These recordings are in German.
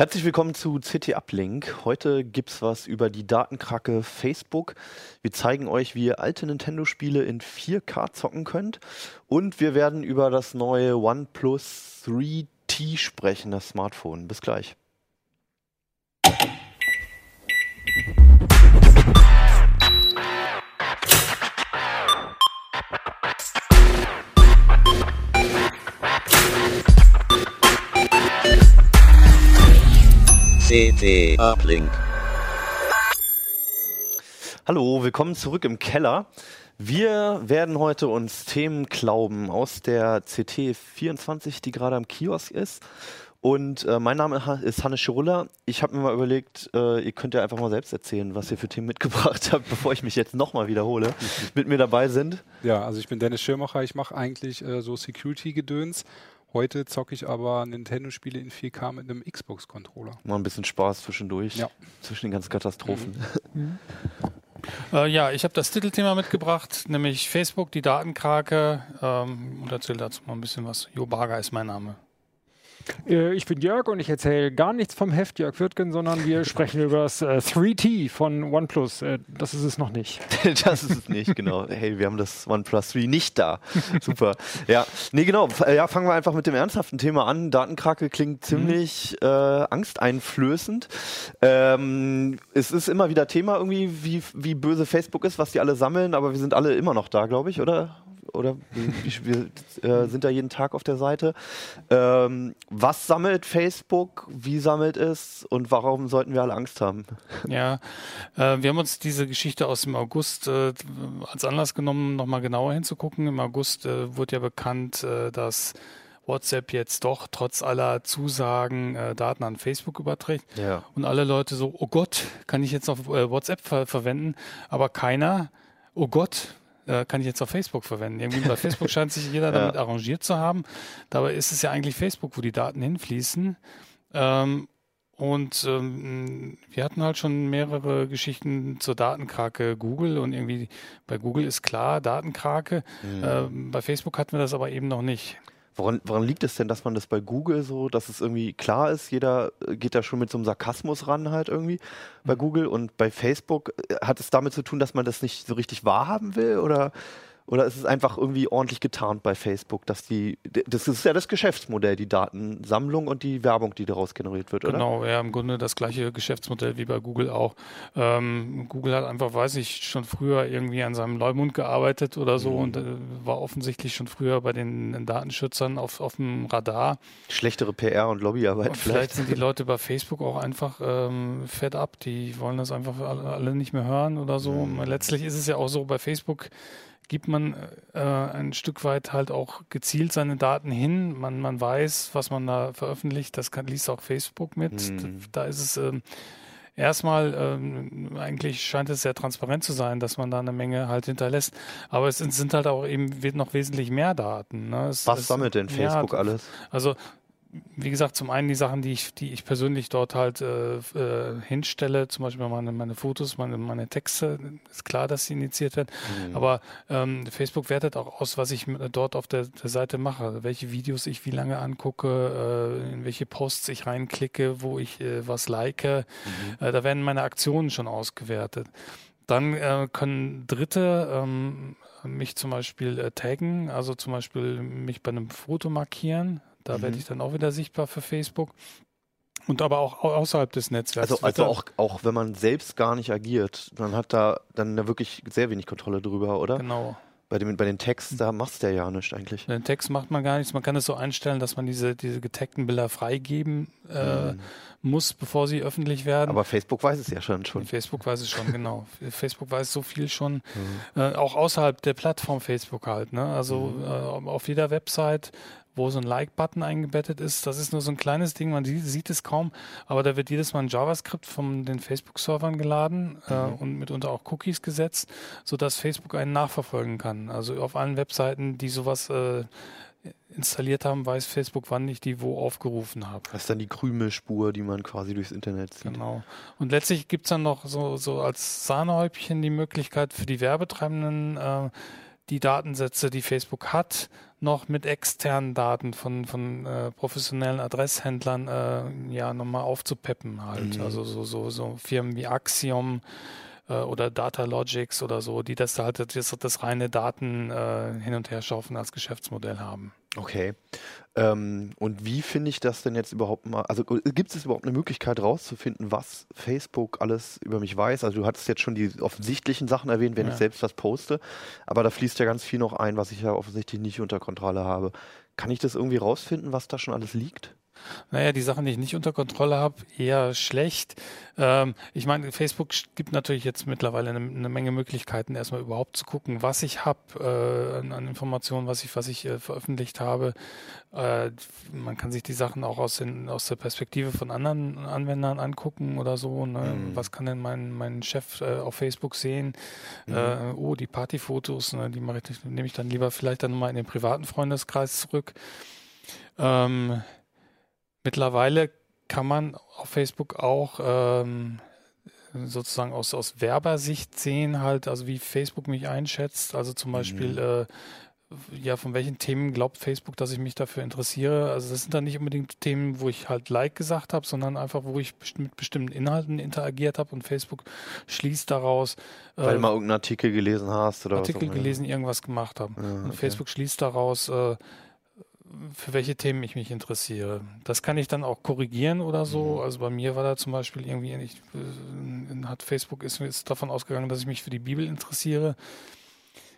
Herzlich willkommen zu CT Uplink. Heute gibt es was über die Datenkrake Facebook. Wir zeigen euch, wie ihr alte Nintendo-Spiele in 4K zocken könnt. Und wir werden über das neue OnePlus 3T sprechen, das Smartphone. Bis gleich. CT Uplink. Hallo, willkommen zurück im Keller. Wir werden heute uns Themen glauben aus der CT24, die gerade am Kiosk ist. Und äh, mein Name ist Hannes Schirulla. Ich habe mir mal überlegt, äh, ihr könnt ja einfach mal selbst erzählen, was ihr für Themen mitgebracht habt, bevor ich mich jetzt nochmal wiederhole. Mit mir dabei sind. Ja, also ich bin Dennis Schirmacher. Ich mache eigentlich äh, so Security-Gedöns Heute zocke ich aber Nintendo-Spiele in 4K mit einem Xbox-Controller. Mal ein bisschen Spaß zwischendurch. Ja. Zwischen den ganzen Katastrophen. Mhm. Mhm. Äh, ja, ich habe das Titelthema mitgebracht, nämlich Facebook, die Datenkrake. Ähm, und erzähle dazu mal ein bisschen was. Jo Barger ist mein Name. Äh, ich bin Jörg und ich erzähle gar nichts vom Heft Jörg Wirtgen, sondern wir sprechen über das äh, 3T von OnePlus. Äh, das ist es noch nicht. das ist es nicht, genau. Hey, wir haben das OnePlus 3 nicht da. Super. Ja, nee, genau. Äh, ja, fangen wir einfach mit dem ernsthaften Thema an. Datenkrake klingt ziemlich mhm. äh, angsteinflößend. Ähm, es ist immer wieder Thema irgendwie, wie, wie böse Facebook ist, was die alle sammeln, aber wir sind alle immer noch da, glaube ich, oder? Oder wir, äh, sind da jeden Tag auf der Seite. Ähm, was sammelt Facebook? Wie sammelt es? Und warum sollten wir alle Angst haben? Ja, äh, wir haben uns diese Geschichte aus dem August äh, als Anlass genommen, nochmal genauer hinzugucken. Im August äh, wurde ja bekannt, äh, dass WhatsApp jetzt doch trotz aller Zusagen äh, Daten an Facebook überträgt. Ja. Und alle Leute so, oh Gott, kann ich jetzt noch äh, WhatsApp ver verwenden? Aber keiner, oh Gott, äh, kann ich jetzt auf Facebook verwenden. Irgendwie bei Facebook scheint sich jeder damit ja. arrangiert zu haben. Dabei ist es ja eigentlich Facebook, wo die Daten hinfließen. Ähm, und ähm, wir hatten halt schon mehrere Geschichten zur Datenkrake Google und irgendwie bei Google ist klar Datenkrake. Mhm. Ähm, bei Facebook hatten wir das aber eben noch nicht. Woran, woran, liegt es denn, dass man das bei Google so, dass es irgendwie klar ist, jeder äh, geht da schon mit so einem Sarkasmus ran halt irgendwie bei mhm. Google und bei Facebook äh, hat es damit zu tun, dass man das nicht so richtig wahrhaben will oder oder ist es einfach irgendwie ordentlich getarnt bei Facebook, dass die, das ist ja das Geschäftsmodell, die Datensammlung und die Werbung, die daraus generiert wird, oder? Genau, ja, im Grunde das gleiche Geschäftsmodell wie bei Google auch. Ähm, Google hat einfach, weiß ich, schon früher irgendwie an seinem Leumund gearbeitet oder so mhm. und äh, war offensichtlich schon früher bei den Datenschützern auf, auf dem Radar. Schlechtere PR und Lobbyarbeit und vielleicht. Vielleicht sind die Leute bei Facebook auch einfach ähm, fed up, die wollen das einfach alle nicht mehr hören oder so. Mhm. Letztlich ist es ja auch so bei Facebook, gibt man äh, ein Stück weit halt auch gezielt seine Daten hin. Man, man weiß, was man da veröffentlicht. Das kann, liest auch Facebook mit. Mhm. Da ist es ähm, erstmal, ähm, eigentlich scheint es sehr transparent zu sein, dass man da eine Menge halt hinterlässt. Aber es sind halt auch eben noch wesentlich mehr Daten. Ne? Es, was es, sammelt denn Facebook ja, alles? Also wie gesagt, zum einen die Sachen, die ich, die ich persönlich dort halt äh, äh, hinstelle, zum Beispiel meine, meine Fotos, meine, meine Texte, ist klar, dass sie initiiert werden. Mhm. Aber ähm, Facebook wertet auch aus, was ich dort auf der, der Seite mache, welche Videos ich wie lange angucke, äh, in welche Posts ich reinklicke, wo ich äh, was like. Mhm. Äh, da werden meine Aktionen schon ausgewertet. Dann äh, können Dritte ähm, mich zum Beispiel äh, taggen, also zum Beispiel mich bei einem Foto markieren, da mhm. werde ich dann auch wieder sichtbar für Facebook. Und aber auch außerhalb des Netzwerks. Also, also auch, auch wenn man selbst gar nicht agiert, man hat da dann wirklich sehr wenig Kontrolle drüber, oder? Genau. Bei, dem, bei den Texten, da machst du ja nichts eigentlich. Den Text macht man gar nichts. Man kann es so einstellen, dass man diese, diese getagten Bilder freigeben äh, mhm. muss, bevor sie öffentlich werden. Aber Facebook weiß es ja schon. schon. Facebook weiß es schon, genau. Facebook weiß so viel schon. Mhm. Äh, auch außerhalb der Plattform Facebook halt. Ne? Also mhm. äh, auf jeder Website wo so ein Like-Button eingebettet ist. Das ist nur so ein kleines Ding, man sieht es kaum, aber da wird jedes Mal ein JavaScript von den Facebook-Servern geladen äh, mhm. äh, und mitunter auch Cookies gesetzt, sodass Facebook einen nachverfolgen kann. Also auf allen Webseiten, die sowas äh, installiert haben, weiß Facebook, wann ich die wo aufgerufen habe. Das ist dann die Krümelspur, die man quasi durchs Internet sieht. Genau. Und letztlich gibt es dann noch so, so als Sahnehäubchen die Möglichkeit für die Werbetreibenden, äh, die Datensätze, die Facebook hat, noch mit externen Daten von, von äh, professionellen Adresshändlern äh, ja nochmal aufzupeppen halt. Mhm. Also so, so, so Firmen wie Axiom äh, oder Datalogics oder so, die das halt das, das reine Daten äh, hin und her schaufen als Geschäftsmodell haben. Okay. Ähm, und wie finde ich das denn jetzt überhaupt mal? Also gibt es überhaupt eine Möglichkeit rauszufinden, was Facebook alles über mich weiß? Also du hattest jetzt schon die offensichtlichen Sachen erwähnt, wenn ja. ich selbst was poste, aber da fließt ja ganz viel noch ein, was ich ja offensichtlich nicht unter Kontrolle habe. Kann ich das irgendwie rausfinden, was da schon alles liegt? Naja, die Sachen, die ich nicht unter Kontrolle habe, eher schlecht. Ähm, ich meine, Facebook gibt natürlich jetzt mittlerweile eine, eine, Menge Möglichkeiten, erstmal überhaupt zu gucken, was ich habe äh, an, an, Informationen, was ich, was ich äh, veröffentlicht habe. Äh, man kann sich die Sachen auch aus, den, aus der Perspektive von anderen Anwendern angucken oder so. Ne? Mhm. Was kann denn mein, mein Chef äh, auf Facebook sehen? Mhm. Äh, oh, die Partyfotos, ne? die ich, nehme ich dann lieber vielleicht dann nochmal in den privaten Freundeskreis zurück. Ähm, Mittlerweile kann man auf Facebook auch ähm, sozusagen aus, aus Werbersicht sehen, halt, also wie Facebook mich einschätzt. Also zum Beispiel, mhm. äh, ja, von welchen Themen glaubt Facebook, dass ich mich dafür interessiere? Also das sind dann nicht unbedingt Themen, wo ich halt Like gesagt habe, sondern einfach, wo ich mit bestimmten Inhalten interagiert habe und Facebook schließt daraus. Äh, Weil mal irgendeinen Artikel gelesen hast oder Artikel was gelesen, irgendwas gemacht habe. Ja, okay. Und Facebook schließt daraus, äh, für welche Themen ich mich interessiere. Das kann ich dann auch korrigieren oder so. Mhm. Also bei mir war da zum Beispiel irgendwie, ich, äh, hat Facebook ist, ist davon ausgegangen, dass ich mich für die Bibel interessiere.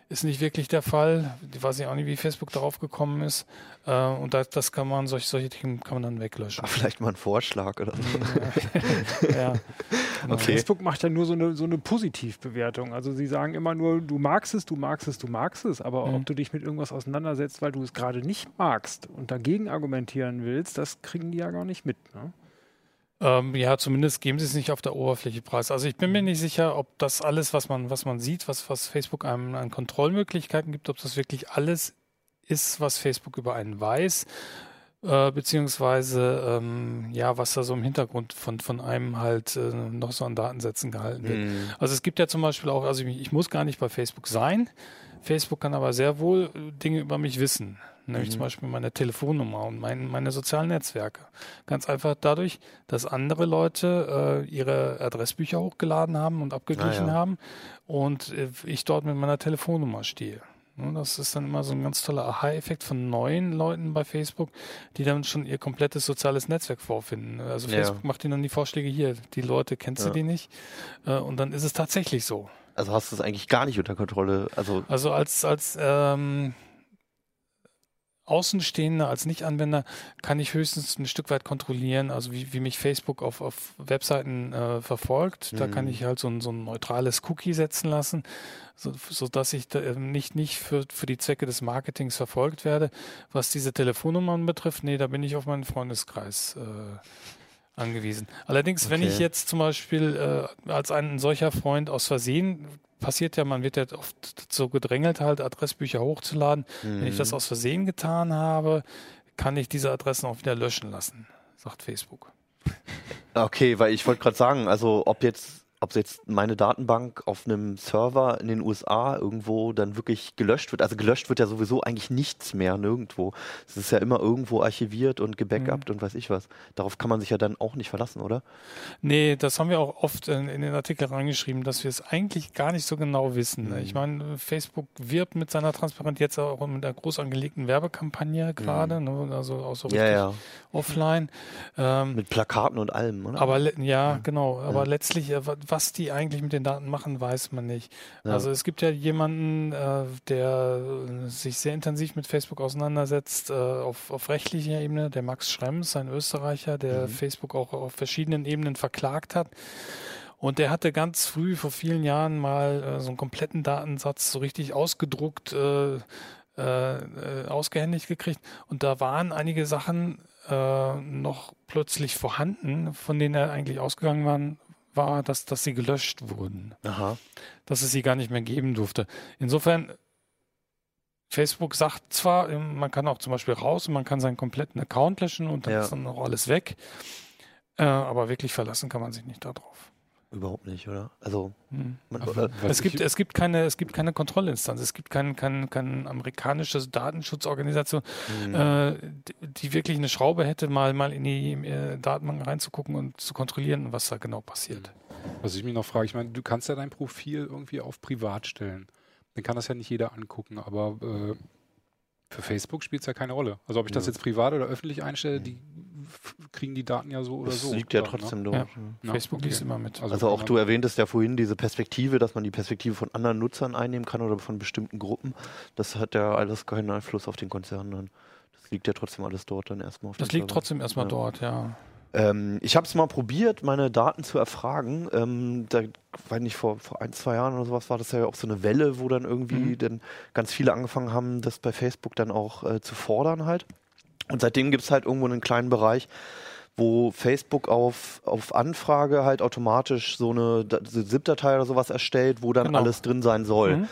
Ist nicht wirklich der Fall. Ich weiß auch nicht, wie Facebook darauf gekommen ist. Äh, und das, das kann man, solche, solche Themen kann man dann weglöschen. Ach, vielleicht mal ein Vorschlag oder so. ja. Genau. Okay. Facebook macht ja nur so eine, so eine Positivbewertung. Also sie sagen immer nur, du magst es, du magst es, du magst es. Aber mhm. ob du dich mit irgendwas auseinandersetzt, weil du es gerade nicht magst und dagegen argumentieren willst, das kriegen die ja gar nicht mit. Ne? Ähm, ja, zumindest geben sie es nicht auf der Oberfläche preis. Also ich bin mir nicht sicher, ob das alles, was man, was man sieht, was, was Facebook einem an Kontrollmöglichkeiten gibt, ob das wirklich alles ist, was Facebook über einen weiß, äh, beziehungsweise ähm, ja, was da so im Hintergrund von, von einem halt äh, noch so an Datensätzen gehalten wird. Mhm. Also es gibt ja zum Beispiel auch, also ich, ich muss gar nicht bei Facebook sein. Facebook kann aber sehr wohl Dinge über mich wissen nämlich mhm. zum Beispiel meine Telefonnummer und mein, meine sozialen Netzwerke. Ganz einfach dadurch, dass andere Leute äh, ihre Adressbücher hochgeladen haben und abgeglichen ah, ja. haben und äh, ich dort mit meiner Telefonnummer stehe. Das ist dann immer so ein ganz toller Aha-Effekt von neuen Leuten bei Facebook, die dann schon ihr komplettes soziales Netzwerk vorfinden. Also Facebook ja. macht ihnen dann die Vorschläge hier, die Leute kennst ja. du die nicht? Äh, und dann ist es tatsächlich so. Also hast du es eigentlich gar nicht unter Kontrolle? Also, also als, als ähm, Außenstehender, als Nicht-Anwender kann ich höchstens ein Stück weit kontrollieren, also wie, wie mich Facebook auf, auf Webseiten äh, verfolgt. Mhm. Da kann mhm. ich halt so ein, so ein neutrales Cookie setzen lassen, so, so dass ich da nicht, nicht für, für die Zwecke des Marketings verfolgt werde. Was diese Telefonnummern betrifft, nee, da bin ich auf meinen Freundeskreis äh, angewiesen. Allerdings, okay. wenn ich jetzt zum Beispiel äh, als ein solcher Freund aus Versehen passiert ja, man wird ja oft so gedrängelt, halt Adressbücher hochzuladen. Mhm. Wenn ich das mhm. aus Versehen getan habe, kann ich diese Adressen auch wieder löschen lassen, sagt Facebook. Okay, weil ich wollte gerade sagen, also ob jetzt ob jetzt meine Datenbank auf einem Server in den USA irgendwo dann wirklich gelöscht wird. Also gelöscht wird ja sowieso eigentlich nichts mehr nirgendwo. Es ist ja immer irgendwo archiviert und gebackupt mhm. und weiß ich was. Darauf kann man sich ja dann auch nicht verlassen, oder? Nee, das haben wir auch oft in, in den Artikel reingeschrieben, dass wir es eigentlich gar nicht so genau wissen. Mhm. Ich meine, Facebook wirbt mit seiner Transparenz jetzt auch mit einer groß angelegten Werbekampagne gerade, mhm. ne? also auch so richtig ja, ja. offline. Ähm, mit Plakaten und allem, oder? Aber ja, genau. Aber letztlich, äh, was die eigentlich mit den Daten machen, weiß man nicht. Ja. Also es gibt ja jemanden, äh, der sich sehr intensiv mit Facebook auseinandersetzt äh, auf, auf rechtlicher Ebene, der Max Schrems, ein Österreicher, der mhm. Facebook auch auf verschiedenen Ebenen verklagt hat. Und der hatte ganz früh, vor vielen Jahren, mal äh, so einen kompletten Datensatz so richtig ausgedruckt, äh, äh, äh ausgehändigt gekriegt. Und da waren einige Sachen äh, noch plötzlich vorhanden, von denen er eigentlich ausgegangen waren, war, dass, dass sie gelöscht wurden. Aha. Dass es sie gar nicht mehr geben durfte. Insofern, Facebook sagt zwar, man kann auch zum Beispiel raus und man kann seinen kompletten Account löschen und dann ja. ist dann auch alles weg. Äh, aber wirklich verlassen kann man sich nicht darauf. Überhaupt nicht, oder? Also hm. man, oder es gibt es gibt keine es gibt keine Kontrollinstanz, es gibt keine kein, kein amerikanische Datenschutzorganisation, mhm. äh, die wirklich eine Schraube hätte, mal mal in die äh, Datenbank reinzugucken und zu kontrollieren, was da genau passiert. Was ich mich noch frage, ich meine, du kannst ja dein Profil irgendwie auf privat stellen. Dann kann das ja nicht jeder angucken, aber äh, für Facebook spielt es ja keine Rolle. Also ob ich das jetzt privat oder öffentlich einstelle, die kriegen die Daten ja so oder das so. Das liegt ja ne? trotzdem ne? dort. Ja. Facebook okay. liest immer mit. Also, also auch du erwähntest ja vorhin diese Perspektive, dass man die Perspektive von anderen Nutzern einnehmen kann oder von bestimmten Gruppen. Das hat ja alles keinen Einfluss auf den Konzern dann. Das liegt ja trotzdem alles dort dann erstmal auf Das liegt Server. trotzdem erstmal ja. dort, ja. Ähm, ich habe es mal probiert, meine Daten zu erfragen. Ähm, da, weiß nicht, vor, vor ein, zwei Jahren oder sowas war das ja auch so eine Welle, wo dann irgendwie mhm. dann ganz viele angefangen haben, das bei Facebook dann auch äh, zu fordern halt. Und seitdem gibt es halt irgendwo einen kleinen Bereich, wo Facebook auf, auf Anfrage halt automatisch so eine ZIP-Datei oder sowas erstellt, wo dann genau. alles drin sein soll. Mhm.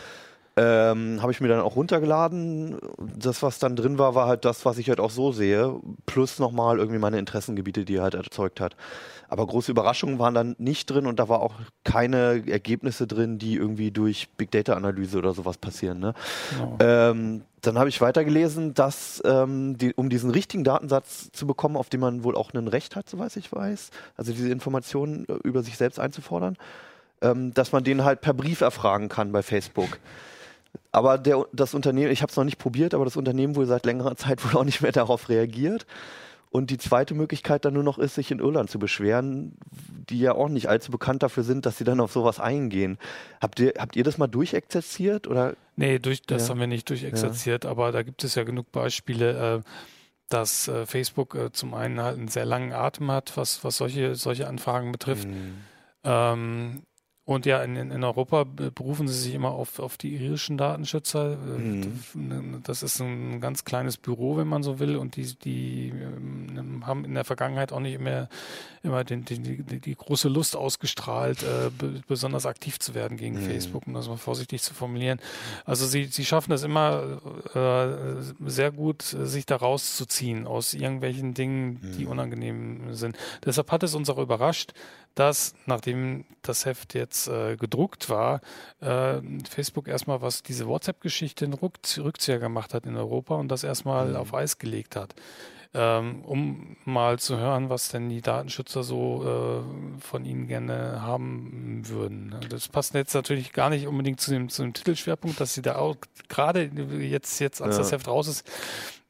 Ähm, habe ich mir dann auch runtergeladen. Das, was dann drin war, war halt das, was ich halt auch so sehe, plus nochmal irgendwie meine Interessengebiete, die er halt erzeugt hat. Aber große Überraschungen waren dann nicht drin und da war auch keine Ergebnisse drin, die irgendwie durch Big Data Analyse oder sowas passieren. Ne? Genau. Ähm, dann habe ich weitergelesen, dass ähm, die, um diesen richtigen Datensatz zu bekommen, auf den man wohl auch ein Recht hat, soweit ich weiß, also diese Informationen äh, über sich selbst einzufordern, ähm, dass man den halt per Brief erfragen kann bei Facebook. Aber der, das Unternehmen, ich habe es noch nicht probiert, aber das Unternehmen wohl seit längerer Zeit wohl auch nicht mehr darauf reagiert. Und die zweite Möglichkeit dann nur noch ist, sich in Irland zu beschweren, die ja auch nicht allzu bekannt dafür sind, dass sie dann auf sowas eingehen. Habt ihr, habt ihr das mal durchexerziert? Oder? Nee, durch, das ja. haben wir nicht durchexerziert, ja. aber da gibt es ja genug Beispiele, äh, dass äh, Facebook äh, zum einen halt einen sehr langen Atem hat, was, was solche, solche Anfragen betrifft. Mhm. Ähm, und ja, in, in Europa berufen sie sich immer auf, auf die irischen Datenschützer. Mhm. Das ist ein ganz kleines Büro, wenn man so will. Und die, die ähm, haben in der Vergangenheit auch nicht mehr immer den, den, die, die große Lust ausgestrahlt, äh, besonders aktiv zu werden gegen mhm. Facebook, um das mal vorsichtig zu formulieren. Also sie, sie schaffen es immer äh, sehr gut, sich da rauszuziehen aus irgendwelchen Dingen, die mhm. unangenehm sind. Deshalb hat es uns auch überrascht, dass nachdem das Heft jetzt äh, gedruckt war, äh, Facebook erstmal was diese WhatsApp-Geschichte einen Rückzieher gemacht hat in Europa und das erstmal mhm. auf Eis gelegt hat. Ähm, um mal zu hören, was denn die Datenschützer so äh, von ihnen gerne haben würden. Das passt jetzt natürlich gar nicht unbedingt zu dem, zu dem Titelschwerpunkt, dass sie da auch gerade jetzt, jetzt als ja. das Heft raus ist,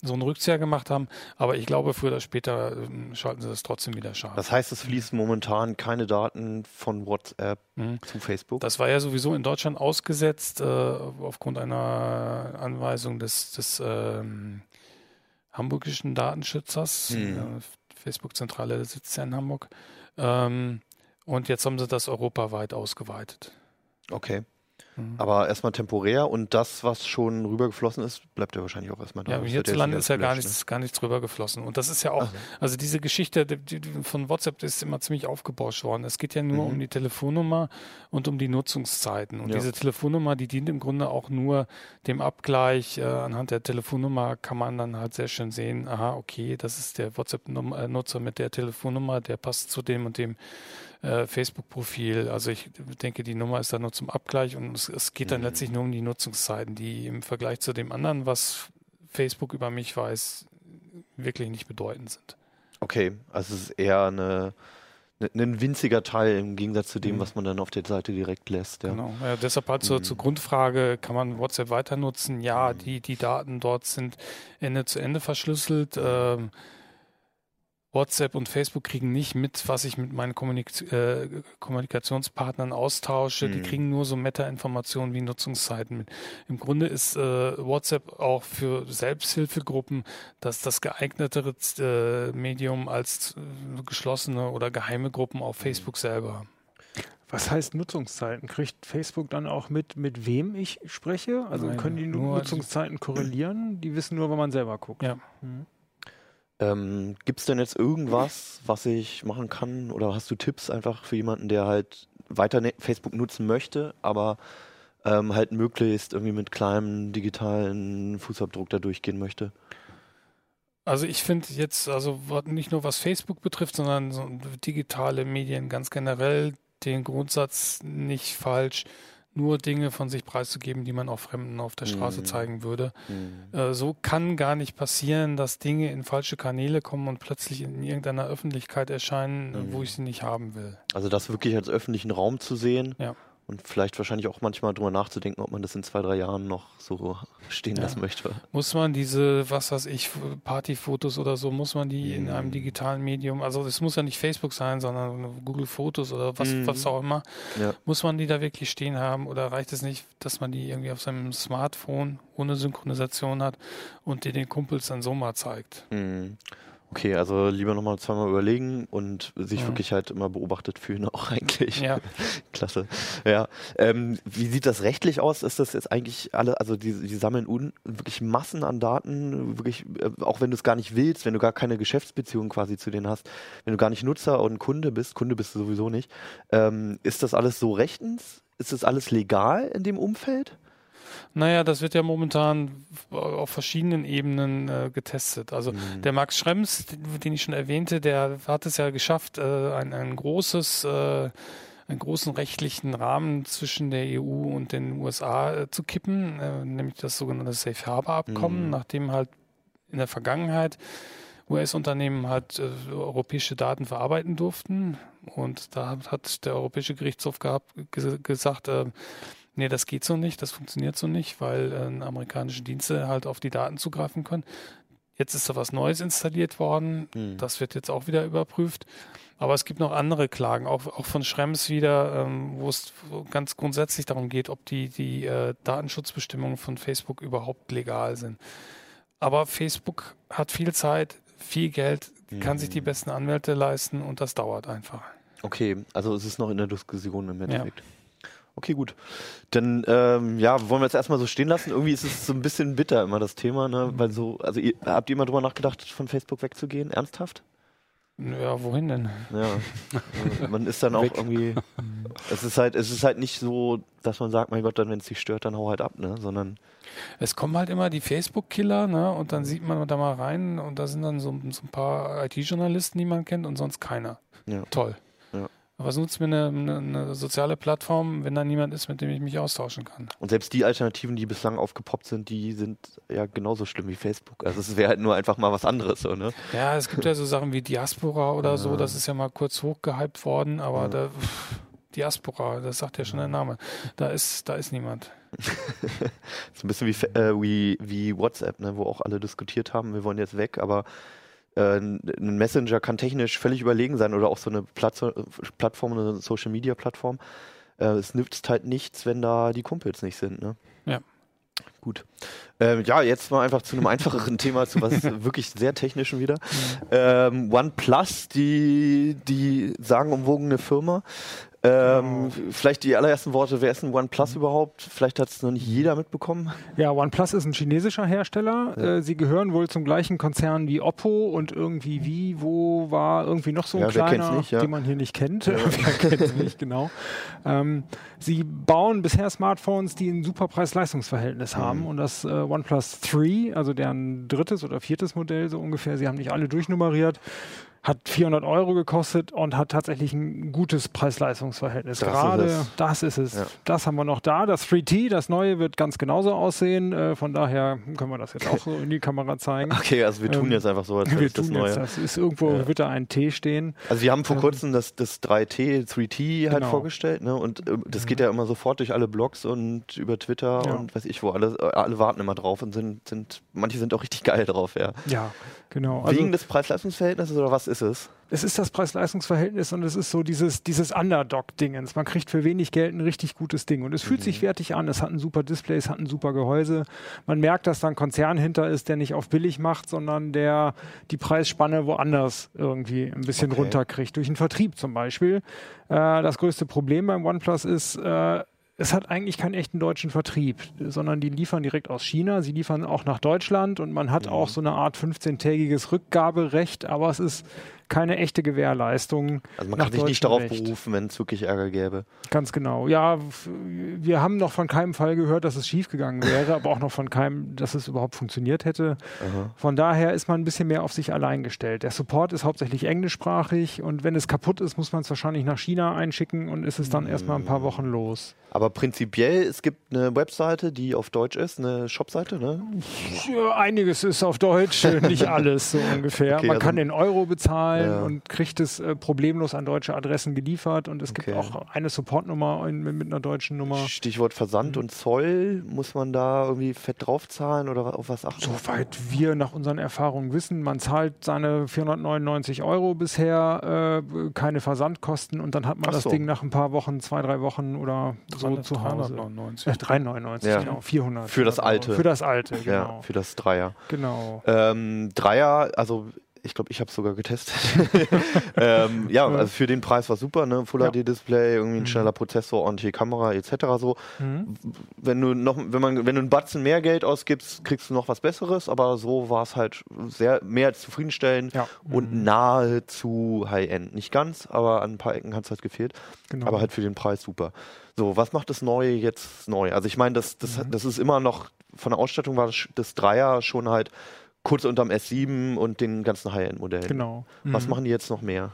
so einen Rückzieher gemacht haben. Aber ich glaube, früher oder später äh, schalten sie das trotzdem wieder scharf. Das heißt, es fließen momentan keine Daten von WhatsApp mhm. zu Facebook? Das war ja sowieso in Deutschland ausgesetzt äh, aufgrund einer Anweisung des, des ähm, hamburgischen Datenschützers. Mhm. Facebook-Zentrale sitzt ja in Hamburg. Ähm, und jetzt haben sie das europaweit ausgeweitet. Okay. Mhm. Aber erstmal temporär und das, was schon rübergeflossen ist, bleibt ja wahrscheinlich auch erstmal da. Ja, hierzulande ist ja gar nichts, ne? gar nichts rübergeflossen. Und das ist ja auch, so. also diese Geschichte von WhatsApp ist immer ziemlich aufgebauscht worden. Es geht ja nur mhm. um die Telefonnummer und um die Nutzungszeiten. Und ja. diese Telefonnummer, die dient im Grunde auch nur dem Abgleich. Äh, anhand der Telefonnummer kann man dann halt sehr schön sehen, aha, okay, das ist der WhatsApp-Nutzer mit der Telefonnummer, der passt zu dem und dem äh, Facebook-Profil. Also ich denke, die Nummer ist da nur zum Abgleich und es, es geht dann mhm. letztlich nur um die Nutzungszeiten, die im Vergleich zu dem anderen, was Facebook über mich weiß, wirklich nicht bedeutend sind. Okay, also es ist eher eine, eine, ein winziger Teil im Gegensatz zu dem, mhm. was man dann auf der Seite direkt lässt. Ja. Genau, ja, deshalb halt zur, mhm. zur Grundfrage, kann man WhatsApp weiter nutzen? Ja, mhm. die, die Daten dort sind Ende zu Ende verschlüsselt. Ähm, WhatsApp und Facebook kriegen nicht mit, was ich mit meinen Kommunik äh, Kommunikationspartnern austausche. Mhm. Die kriegen nur so Meta-Informationen wie Nutzungszeiten mit. Im Grunde ist äh, WhatsApp auch für Selbsthilfegruppen das, das geeignetere äh, Medium als äh, geschlossene oder geheime Gruppen auf mhm. Facebook selber. Was heißt Nutzungszeiten? Kriegt Facebook dann auch mit, mit wem ich spreche? Also Nein, können die Nutzungszeiten korrelieren? Die wissen nur, wenn man selber guckt. Ja. Mhm. Ähm, Gibt es denn jetzt irgendwas, was ich machen kann? Oder hast du Tipps einfach für jemanden, der halt weiter ne-, Facebook nutzen möchte, aber ähm, halt möglichst irgendwie mit kleinem digitalen Fußabdruck da durchgehen möchte? Also ich finde jetzt, also nicht nur was Facebook betrifft, sondern so digitale Medien ganz generell, den Grundsatz nicht falsch, nur Dinge von sich preiszugeben, die man auch Fremden auf der Straße mhm. zeigen würde. Mhm. Äh, so kann gar nicht passieren, dass Dinge in falsche Kanäle kommen und plötzlich in irgendeiner Öffentlichkeit erscheinen, mhm. wo ich sie nicht haben will. Also das wirklich als öffentlichen Raum zu sehen. Ja und vielleicht wahrscheinlich auch manchmal drüber nachzudenken, ob man das in zwei, drei Jahren noch so stehen ja. lassen möchte. Muss man diese, was weiß ich, Partyfotos oder so, muss man die in einem digitalen Medium, also es muss ja nicht Facebook sein, sondern Google Fotos oder was, mhm. was auch immer, ja. muss man die da wirklich stehen haben oder reicht es nicht, dass man die irgendwie auf seinem Smartphone ohne Synchronisation hat und dir den Kumpels dann so mal zeigt? Mhm. Okay, also lieber nochmal zweimal überlegen und sich ja. wirklich halt immer beobachtet fühlen auch eigentlich. Ja. Klasse. Ja. Ähm, wie sieht das rechtlich aus? Ist das jetzt eigentlich alle, also die, die sammeln un, wirklich Massen an Daten, wirklich, äh, auch wenn du es gar nicht willst, wenn du gar keine Geschäftsbeziehung quasi zu denen hast, wenn du gar nicht Nutzer und Kunde bist, Kunde bist du sowieso nicht, ähm, ist das alles so rechtens? Ist das alles legal in dem Umfeld? Naja, das wird ja momentan auf verschiedenen Ebenen äh, getestet. Also mhm. der Max Schrems, den ich schon erwähnte, der hat es ja geschafft, äh, ein, ein großes äh, einen großen rechtlichen Rahmen zwischen der EU und den USA äh, zu kippen, äh, nämlich das sogenannte Safe Harbor Abkommen, mhm. nachdem halt in der Vergangenheit US-Unternehmen halt äh, europäische Daten verarbeiten durften. Und da hat der Europäische Gerichtshof gehabt, gesagt, äh, nee, das geht so nicht, das funktioniert so nicht, weil äh, amerikanische Dienste halt auf die Daten zugreifen können. Jetzt ist da was Neues installiert worden, hm. das wird jetzt auch wieder überprüft. Aber es gibt noch andere Klagen, auch, auch von Schrems wieder, ähm, wo es ganz grundsätzlich darum geht, ob die, die äh, Datenschutzbestimmungen von Facebook überhaupt legal sind. Aber Facebook hat viel Zeit, viel Geld, kann sich die hm. besten Anwälte leisten und das dauert einfach. Okay, also es ist noch in der Diskussion im Endeffekt. Ja. Okay, gut. Dann ähm, ja, wollen wir es erstmal so stehen lassen. Irgendwie ist es so ein bisschen bitter immer das Thema, ne? Weil so, also ihr, habt ihr mal drüber nachgedacht, von Facebook wegzugehen? Ernsthaft? Ja, wohin denn? Ja. Also man ist dann auch irgendwie. Es ist halt, es ist halt nicht so, dass man sagt, mein Gott, dann wenn es dich stört, dann hau halt ab, ne? Sondern. Es kommen halt immer die Facebook-Killer, ne? Und dann sieht man da mal rein und da sind dann so, so ein paar IT-Journalisten, die man kennt und sonst keiner. Ja. Toll. Was nutzt mir eine, eine, eine, soziale Plattform, wenn da niemand ist, mit dem ich mich austauschen kann? Und selbst die Alternativen, die bislang aufgepoppt sind, die sind ja genauso schlimm wie Facebook. Also es wäre halt nur einfach mal was anderes, so, ne? Ja, es gibt ja so Sachen wie Diaspora oder so, das ist ja mal kurz hochgehypt worden, aber ja. da, pff, Diaspora, das sagt ja schon der Name. Da ist, da ist niemand. so ein bisschen wie, äh, wie, wie WhatsApp, ne, wo auch alle diskutiert haben, wir wollen jetzt weg, aber äh, ein Messenger kann technisch völlig überlegen sein oder auch so eine Plattform, eine Social Media Plattform. Äh, es nützt halt nichts, wenn da die Kumpels nicht sind. Ne? Ja. Gut. Ähm, ja, jetzt mal einfach zu einem einfacheren Thema, zu was wirklich sehr technischen wieder. Ähm, OnePlus, die, die sagenumwogene Firma, ähm, genau. Vielleicht die allerersten Worte, wer ist ein OnePlus mhm. überhaupt? Vielleicht hat es noch nicht jeder mitbekommen. Ja, OnePlus ist ein chinesischer Hersteller. Ja. Äh, sie gehören wohl zum gleichen Konzern wie Oppo und irgendwie wie, wo war irgendwie noch so ein ja, kleiner, nicht, ja. den man hier nicht kennt. wer kennt es nicht, genau. Ähm, sie bauen bisher Smartphones, die ein super Preis-Leistungs-Verhältnis mhm. haben und das äh, OnePlus 3, also deren drittes oder viertes Modell so ungefähr, sie haben nicht alle durchnummeriert, hat 400 Euro gekostet und hat tatsächlich ein gutes Preis-Leistungs-Verhältnis. Gerade ist das ist es. Ja. Das haben wir noch da. Das 3T, das neue, wird ganz genauso aussehen. Äh, von daher können wir das jetzt auch so in die Kamera zeigen. Okay, also wir tun ähm, jetzt einfach so, als wäre das neue. Jetzt, das ist irgendwo, ja. wird da ein T stehen. Also wir haben vor ähm, kurzem das, das 3T, 3T halt genau. vorgestellt. Ne? Und äh, das geht ja immer sofort durch alle Blogs und über Twitter ja. und weiß ich wo. Alle, alle warten immer drauf und sind, sind, manche sind auch richtig geil drauf, ja. Ja, genau. Also, Wegen des Preis-Leistungs-Verhältnisses oder was ist es? Es ist das Preis-Leistungs-Verhältnis und es ist so dieses, dieses Underdog-Dingens. Man kriegt für wenig Geld ein richtig gutes Ding und es fühlt mhm. sich wertig an. Es hat ein super Display, es hat ein super Gehäuse. Man merkt, dass da ein Konzern hinter ist, der nicht auf billig macht, sondern der die Preisspanne woanders irgendwie ein bisschen okay. runterkriegt. Durch einen Vertrieb zum Beispiel. Äh, das größte Problem beim OnePlus ist, äh, es hat eigentlich keinen echten deutschen Vertrieb, sondern die liefern direkt aus China. Sie liefern auch nach Deutschland und man hat mhm. auch so eine Art 15-tägiges Rückgaberecht, aber es ist keine echte Gewährleistung. Also man kann sich nicht darauf Recht. berufen, wenn es wirklich Ärger gäbe. Ganz genau. Ja, wir haben noch von keinem Fall gehört, dass es schiefgegangen wäre, aber auch noch von keinem, dass es überhaupt funktioniert hätte. Aha. Von daher ist man ein bisschen mehr auf sich allein gestellt. Der Support ist hauptsächlich englischsprachig und wenn es kaputt ist, muss man es wahrscheinlich nach China einschicken und ist es dann mhm. erstmal ein paar Wochen los. Aber prinzipiell, es gibt eine Webseite, die auf Deutsch ist, eine Shopseite, ne? Ja, einiges ist auf Deutsch, nicht alles so ungefähr. Okay, Man also kann in Euro bezahlen ja. und kriegt es äh, problemlos an deutsche Adressen geliefert und es okay. gibt auch eine Supportnummer mit einer deutschen Nummer. Stichwort Versand mhm. und Zoll, muss man da irgendwie fett drauf zahlen oder auf was achten? Soweit wir nach unseren Erfahrungen wissen, man zahlt seine 499 Euro bisher, äh, keine Versandkosten und dann hat man Ach das so. Ding nach ein paar Wochen, zwei, drei Wochen oder so zu Hause. 399. Äh, 399, ja. genau. 400. Für das alte. Für das alte, genau. Ja, für das Dreier. Genau. Ähm, Dreier, also ich glaube, ich habe es sogar getestet. ähm, ja, also für den Preis war super, ne? Full HD Display, irgendwie ein mhm. schneller Prozessor, ordentliche Kamera etc. So. Mhm. Wenn du noch, wenn man, wenn du einen Batzen mehr Geld ausgibst, kriegst du noch was Besseres, aber so war es halt sehr mehr als zufriedenstellend ja. und mhm. nahezu High-End. Nicht ganz, aber an ein paar Ecken hat es halt gefehlt. Genau. Aber halt für den Preis super. So, was macht das Neue jetzt neu? Also ich meine, das, das, mhm. das ist immer noch, von der Ausstattung war das, das Dreier schon halt kurz unterm S7 und den ganzen High-End-Modellen. Genau. Was mhm. machen die jetzt noch mehr?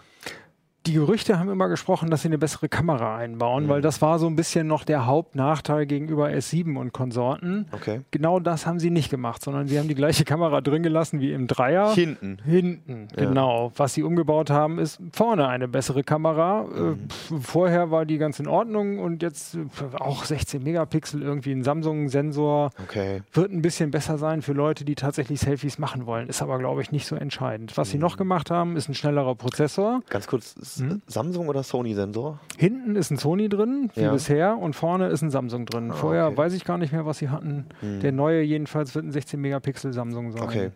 Die Gerüchte haben immer gesprochen, dass sie eine bessere Kamera einbauen, mhm. weil das war so ein bisschen noch der Hauptnachteil gegenüber S7 und Konsorten. Okay. Genau das haben sie nicht gemacht, sondern sie haben die gleiche Kamera drin gelassen wie im Dreier. Hinten. Hinten, ja. genau. Was sie umgebaut haben, ist vorne eine bessere Kamera. Äh, mhm. vorher war die ganz in Ordnung und jetzt auch 16 Megapixel, irgendwie ein Samsung-Sensor. Okay. Wird ein bisschen besser sein für Leute, die tatsächlich Selfies machen wollen. Ist aber, glaube ich, nicht so entscheidend. Was mhm. sie noch gemacht haben, ist ein schnellerer Prozessor. Ganz kurz, hm? Samsung oder Sony-Sensor? Hinten ist ein Sony drin, wie ja. bisher, und vorne ist ein Samsung drin. Ah, Vorher okay. weiß ich gar nicht mehr, was sie hatten. Hm. Der neue jedenfalls wird ein 16 Megapixel Samsung sein. Okay.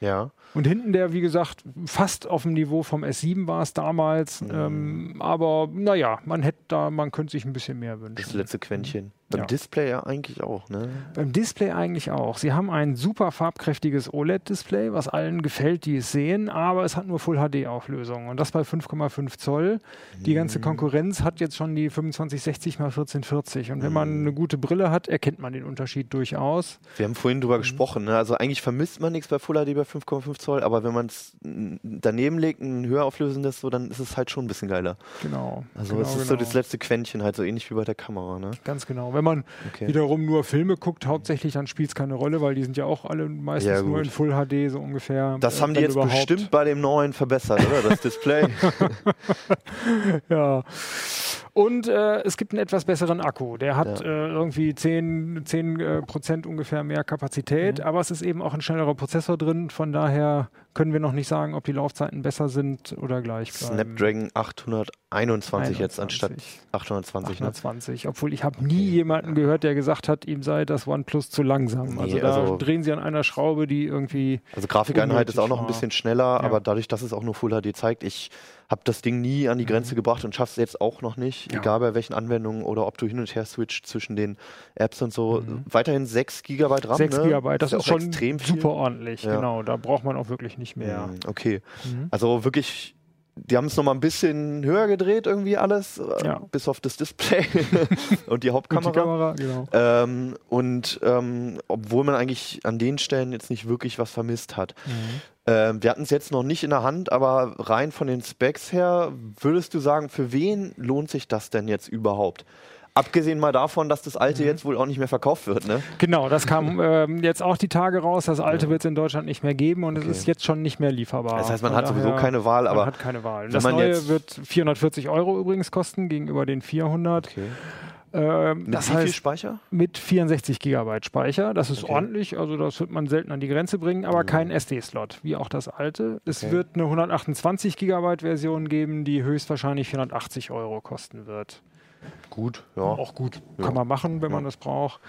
Ja. Und hinten der, wie gesagt, fast auf dem Niveau vom S7 war es damals. Mhm. Ähm, aber naja, man hätte da, man könnte sich ein bisschen mehr wünschen. Das letzte Quäntchen. Beim ja. Display ja eigentlich auch, ne? Beim Display eigentlich auch. Sie haben ein super farbkräftiges OLED-Display, was allen gefällt, die es sehen, aber es hat nur Full HD-Auflösung und das bei 5,5 Zoll. Die mhm. ganze Konkurrenz hat jetzt schon die 2560 x 1440 und wenn mhm. man eine gute Brille hat, erkennt man den Unterschied durchaus. Wir haben vorhin drüber mhm. gesprochen, ne? also eigentlich vermisst man nichts bei Full HD bei 5,5 Zoll, aber wenn man es daneben legt, ein höher auflösendes, so, dann ist es halt schon ein bisschen geiler. Genau. Also genau, es ist genau. so das letzte Quäntchen, halt so ähnlich wie bei der Kamera. Ne? Ganz genau. Wenn man okay. wiederum nur Filme guckt, hauptsächlich, dann spielt es keine Rolle, weil die sind ja auch alle meistens ja, nur in Full HD so ungefähr. Das äh, haben die jetzt überhaupt. bestimmt bei dem neuen verbessert, oder? Das Display. ja. Und äh, es gibt einen etwas besseren Akku. Der hat ja. äh, irgendwie 10, 10 äh, Prozent ungefähr mehr Kapazität, mhm. aber es ist eben auch ein schnellerer Prozessor drin. Von daher können wir noch nicht sagen, ob die Laufzeiten besser sind oder gleich bleiben. Snapdragon 821 jetzt anstatt 820. 820, ne? obwohl ich habe nie jemanden gehört, der gesagt hat, ihm sei das OnePlus zu langsam. Also nee, da also drehen sie an einer Schraube, die irgendwie. Also Grafikeinheit ist auch noch ein bisschen schneller, ja. aber dadurch, dass es auch nur Full HD zeigt, ich habe das Ding nie an die Grenze mhm. gebracht und schaffe es jetzt auch noch nicht, ja. egal bei welchen Anwendungen oder ob du hin und her switcht zwischen den Apps und so. Mhm. Weiterhin 6 GB RAM. 6 ne? GB, das, das ist, ist schon extrem super ordentlich, ja. genau. Da braucht man auch wirklich nicht mehr. Mhm, okay. Mhm. Also wirklich die haben es nochmal ein bisschen höher gedreht, irgendwie alles, äh, ja. bis auf das Display und die Hauptkamera. Und, die Kamera, genau. ähm, und ähm, obwohl man eigentlich an den Stellen jetzt nicht wirklich was vermisst hat. Mhm. Ähm, wir hatten es jetzt noch nicht in der Hand, aber rein von den Specs her, würdest du sagen, für wen lohnt sich das denn jetzt überhaupt? Abgesehen mal davon, dass das alte mhm. jetzt wohl auch nicht mehr verkauft wird, ne? Genau, das kam ähm, jetzt auch die Tage raus. Das alte ja. wird es in Deutschland nicht mehr geben und okay. es ist jetzt schon nicht mehr lieferbar. Das heißt, man hat sowieso keine Wahl, aber. Man hat keine Wahl. Das neue wird 440 Euro übrigens kosten gegenüber den 400. Okay. Ähm, mit das wie heißt, viel Speicher? Mit 64 Gigabyte Speicher. Das ist okay. ordentlich, also das wird man selten an die Grenze bringen, aber mhm. kein SD-Slot, wie auch das alte. Es okay. wird eine 128 Gigabyte Version geben, die höchstwahrscheinlich 480 Euro kosten wird. Gut, ja. Auch gut. Ja. Kann man machen, wenn ja. man das braucht.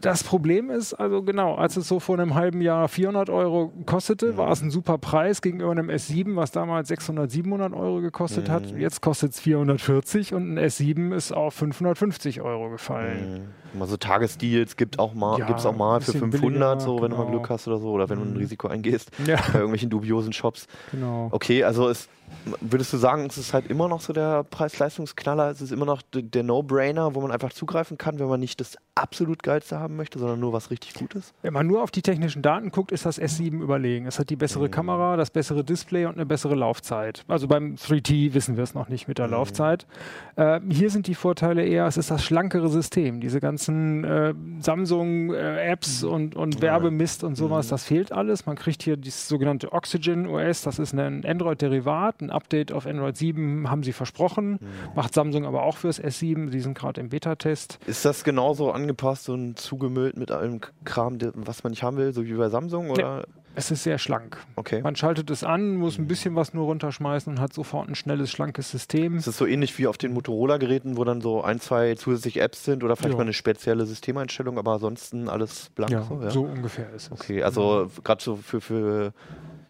Das Problem ist, also genau, als es so vor einem halben Jahr 400 Euro kostete, mhm. war es ein super Preis gegenüber einem S7, was damals 600, 700 Euro gekostet mhm. hat. Jetzt kostet es 440 und ein S7 ist auf 550 Euro gefallen. Mhm. Mal so Tagesdeals gibt auch mal, ja, gibt's auch mal für 500, billiger, so, wenn genau. du mal genau. Glück hast oder so, oder wenn du ein mhm. Risiko eingehst, ja. bei irgendwelchen dubiosen Shops. Genau. Okay, also es würdest du sagen, es ist halt immer noch so der Preis-Leistungsknaller? Es ist immer noch der No-Brainer, wo man einfach zugreifen kann, wenn man nicht das absolut geilste haben möchte, sondern nur was richtig Gutes? Wenn man nur auf die technischen Daten guckt, ist das S7 überlegen. Es hat die bessere mhm. Kamera, das bessere Display und eine bessere Laufzeit. Also beim 3T wissen wir es noch nicht mit der mhm. Laufzeit. Äh, hier sind die Vorteile eher, es ist das schlankere System. Diese ganzen äh, Samsung-Apps äh, und, und Werbemist und sowas, mhm. das fehlt alles. Man kriegt hier das sogenannte Oxygen OS, das ist ein Android-Derivat, ein Update auf Android 7 haben sie versprochen, mhm. macht Samsung aber auch fürs S7, die sind gerade im Beta-Test. Ist das genauso angepasst und zugemüllt mit allem Kram, was man nicht haben will, so wie bei Samsung? Oder? Nee. Es ist sehr schlank. Okay. Man schaltet es an, muss ein bisschen was nur runterschmeißen und hat sofort ein schnelles, schlankes System. Ist das so ähnlich wie auf den Motorola-Geräten, wo dann so ein, zwei zusätzliche Apps sind oder vielleicht ja. mal eine spezielle Systemeinstellung, aber ansonsten alles blank? Ja, so, ja? so ungefähr ist es. Okay, also gerade so für, für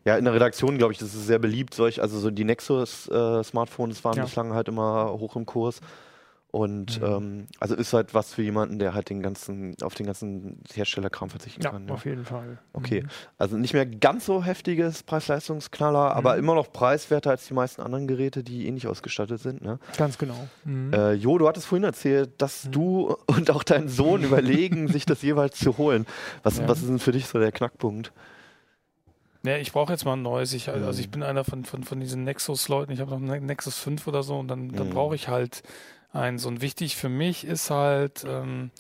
ja, in der Redaktion, glaube ich, das ist sehr beliebt. Solch, also so die Nexus-Smartphones äh, waren ja. bislang halt immer hoch im Kurs. Und mhm. ähm, also ist halt was für jemanden, der halt den ganzen, auf den ganzen Herstellerkram verzichten ja, kann. Ja, auf jeden Fall. Okay. Mhm. Also nicht mehr ganz so heftiges Preis-Leistungsknaller, mhm. aber immer noch preiswerter als die meisten anderen Geräte, die ähnlich ausgestattet sind. Ne? Ganz genau. Mhm. Äh, jo, du hattest vorhin erzählt, dass mhm. du und auch dein Sohn überlegen, sich das jeweils zu holen. Was, ja. was ist denn für dich so der Knackpunkt? Ja, ich brauche jetzt mal ein neues. Ich, also ich bin einer von, von, von diesen Nexus-Leuten. Ich habe noch einen Nexus 5 oder so und dann, dann brauche ich halt eins. Und wichtig für mich ist halt, ähm,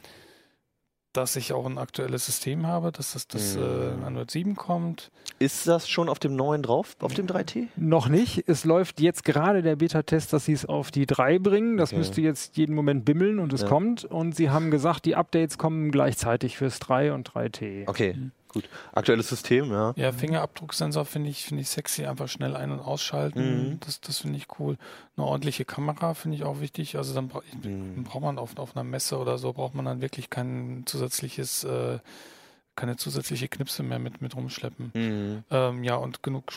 dass ich auch ein aktuelles System habe, dass das, das mhm. äh, Android 7 kommt. Ist das schon auf dem neuen drauf, auf dem 3T? Noch nicht. Es läuft jetzt gerade der Beta-Test, dass sie es auf die 3 bringen. Das okay. müsste jetzt jeden Moment bimmeln und es ja. kommt. Und sie haben gesagt, die Updates kommen gleichzeitig fürs 3 und 3T. Okay. Mhm. Gut. Aktuelles System, ja. Ja, Fingerabdrucksensor finde ich, finde ich sexy, einfach schnell ein- und ausschalten. Mhm. Das, das finde ich cool. Eine ordentliche Kamera finde ich auch wichtig. Also dann, bra mhm. braucht man auf, auf einer Messe oder so, braucht man dann wirklich kein zusätzliches, äh, keine zusätzliche Knipse mehr mit, mit rumschleppen. Mhm. Ähm, ja, und genug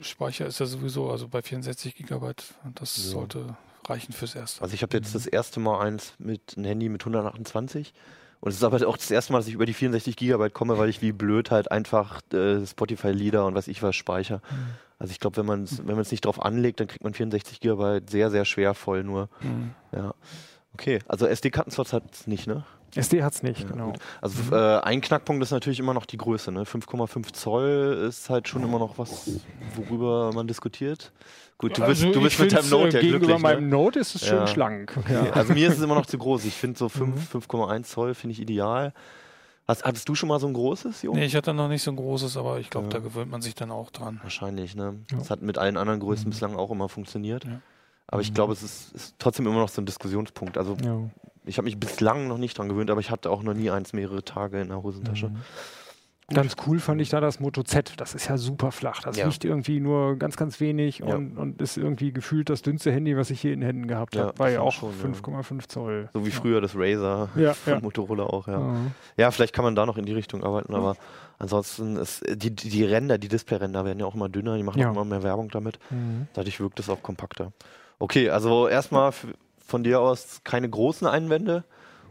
Speicher ist ja sowieso, also bei 64 Gigabyte, das ja. sollte reichen fürs Erste. Also ich habe jetzt das erste Mal eins mit einem Handy mit 128 und es ist aber auch das erste Mal, dass ich über die 64 Gigabyte komme, weil ich wie blöd halt einfach äh, Spotify-Lieder und was ich was speichere. Mhm. Also ich glaube, wenn man es wenn nicht drauf anlegt, dann kriegt man 64 Gigabyte sehr, sehr schwer voll nur. Mhm. Ja. Okay, also SD-Kartenslots hat es nicht, ne? SD hat es nicht, ja, genau. Gut. Also mhm. äh, ein Knackpunkt ist natürlich immer noch die Größe. Ne? 5,5 Zoll ist halt schon immer noch was, worüber man diskutiert. Gut, du bist, also du bist mit deinem Note ja gegenüber glücklich. Gegenüber meinem ne? Note ist es schön ja. schlank. Okay. Also mir ist es immer noch zu groß. Ich finde so 5,1 mhm. Zoll finde ich ideal. Hast, hattest du schon mal so ein großes, Jo? Nee, ich hatte noch nicht so ein großes, aber ich glaube, ja. da gewöhnt man sich dann auch dran. Wahrscheinlich, ne? Das hat mit allen anderen Größen mhm. bislang auch immer funktioniert. Aber ich mhm. glaube, es ist, ist, trotzdem immer noch so ein Diskussionspunkt. Also ich habe mich bislang noch nicht dran gewöhnt, aber ich hatte auch noch nie eins mehrere Tage in der Hosentasche. Mhm. Ganz cool fand ich da das Moto Z. Das ist ja super flach. Das ja. wiegt irgendwie nur ganz, ganz wenig ja. und, und, ist irgendwie gefühlt das dünnste Handy, was ich je in Händen gehabt habe. Ja, War ja auch 5,5 Zoll. So wie früher das Razer von Motorola auch, ja. Ja, vielleicht kann man da noch in die Richtung arbeiten, aber ansonsten ist die, die Ränder, die Displayränder werden ja auch immer dünner, die machen auch immer mehr Werbung damit. Mhm. Dadurch wirkt es auch kompakter. Okay, also erstmal von dir aus keine großen Einwände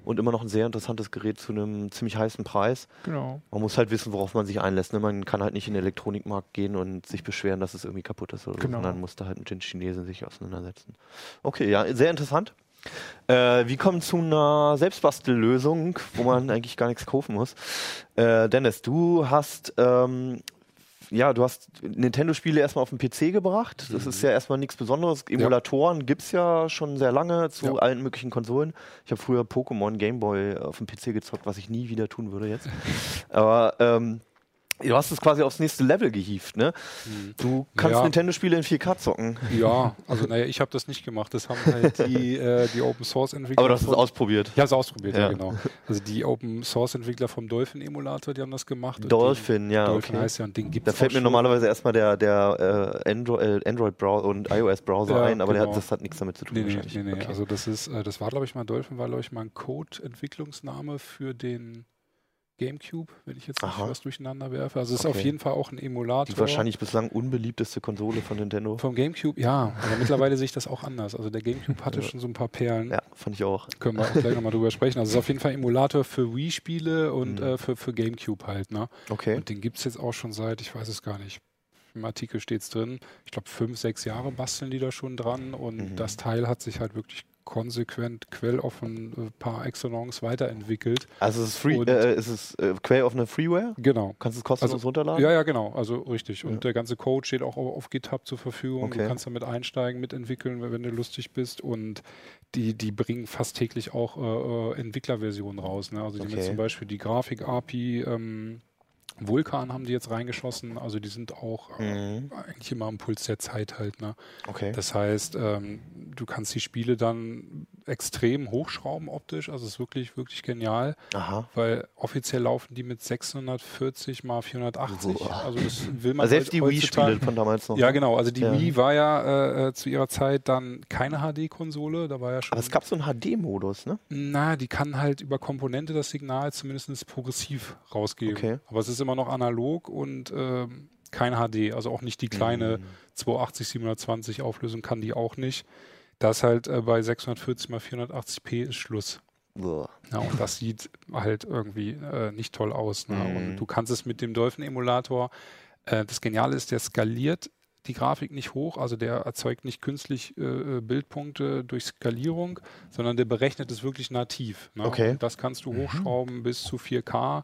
und immer noch ein sehr interessantes Gerät zu einem ziemlich heißen Preis. Genau. Man muss halt wissen, worauf man sich einlässt. Ne? Man kann halt nicht in den Elektronikmarkt gehen und sich beschweren, dass es irgendwie kaputt ist, oder genau. so, sondern muss da halt mit den Chinesen sich auseinandersetzen. Okay, ja, sehr interessant. Äh, wir kommen zu einer Selbstbastellösung, wo man eigentlich gar nichts kaufen muss. Äh, Dennis, du hast ähm, ja, du hast Nintendo-Spiele erstmal auf den PC gebracht. Das mhm. ist ja erstmal nichts Besonderes. Emulatoren ja. gibt es ja schon sehr lange zu ja. allen möglichen Konsolen. Ich habe früher Pokémon Gameboy auf dem PC gezockt, was ich nie wieder tun würde jetzt. Aber ähm, Du hast es quasi aufs nächste Level gehievt, ne? Hm. Du kannst ja. Nintendo-Spiele in 4K zocken. Ja, also naja, ich habe das nicht gemacht. Das haben halt die, äh, die Open Source Entwickler. Aber du hast es ausprobiert. Ich habe es ausprobiert, ja. ja. genau. Also die Open Source Entwickler vom Dolphin Emulator, die haben das gemacht. Dolphin, den, ja. Dolphin okay. heißt ja und den gibt Da fällt mir normalerweise erstmal der, der äh, Android, äh, Android Browser und iOS Browser ja, ein, aber genau. hat, das hat nichts damit zu tun. Nee, nee, nee, nee. Okay. Also das ist, äh, das war glaube ich mal Dolphin, war glaube ich mal ein Code-Entwicklungsname für den GameCube, wenn ich jetzt nicht was durcheinander werfe. Also es okay. ist auf jeden Fall auch ein Emulator. Die wahrscheinlich bislang unbeliebteste Konsole von Nintendo. Vom GameCube, ja. Aber mittlerweile sehe ich das auch anders. Also der GameCube hatte schon so ein paar Perlen. Ja, fand ich auch. Können wir auch gleich nochmal drüber sprechen. Also es ist auf jeden Fall ein Emulator für Wii-Spiele und mhm. äh, für, für GameCube halt. Ne? Okay. Und den gibt es jetzt auch schon seit, ich weiß es gar nicht, im Artikel steht es drin, ich glaube fünf, sechs Jahre basteln die da schon dran und mhm. das Teil hat sich halt wirklich konsequent quelloffen äh, paar Excellence weiterentwickelt. Also ist es, free, äh, ist es äh, quelloffene Freeware? Genau. Kannst du es kostenlos also, runterladen? Ja, ja, genau. Also richtig. Und ja. der ganze Code steht auch auf, auf GitHub zur Verfügung. Okay. Du kannst damit einsteigen, mitentwickeln, wenn du lustig bist. Und die, die bringen fast täglich auch äh, äh Entwicklerversionen raus. Ne? Also die okay. haben zum Beispiel die Grafik-API ähm, Vulkan haben die jetzt reingeschossen, also die sind auch äh, mhm. eigentlich immer am Puls der Zeit halt. Ne? Okay. Das heißt, ähm, du kannst die Spiele dann extrem hochschrauben optisch, also es ist wirklich, wirklich genial, Aha. weil offiziell laufen die mit 640 mal 480, Boah. also das will man also Selbst halt die Wii-Spiele von damals noch. Ja ne? genau, also die ja. Wii war ja äh, zu ihrer Zeit dann keine HD-Konsole, da war ja schon... Aber es gab so einen HD-Modus, ne? Na, die kann halt über Komponente das Signal zumindest progressiv rausgeben, okay. aber es ist immer noch analog und äh, kein HD, also auch nicht die kleine mhm. 280, 720 Auflösung kann die auch nicht. Das halt äh, bei 640 x 480p ist Schluss. Ja, und das sieht halt irgendwie äh, nicht toll aus. Ne? Mhm. Und du kannst es mit dem Dolphin-Emulator, äh, das Geniale ist, der skaliert die Grafik nicht hoch, also der erzeugt nicht künstlich äh, äh Bildpunkte durch Skalierung, sondern der berechnet es wirklich nativ. Ne? Okay. Und das kannst du mhm. hochschrauben bis zu 4K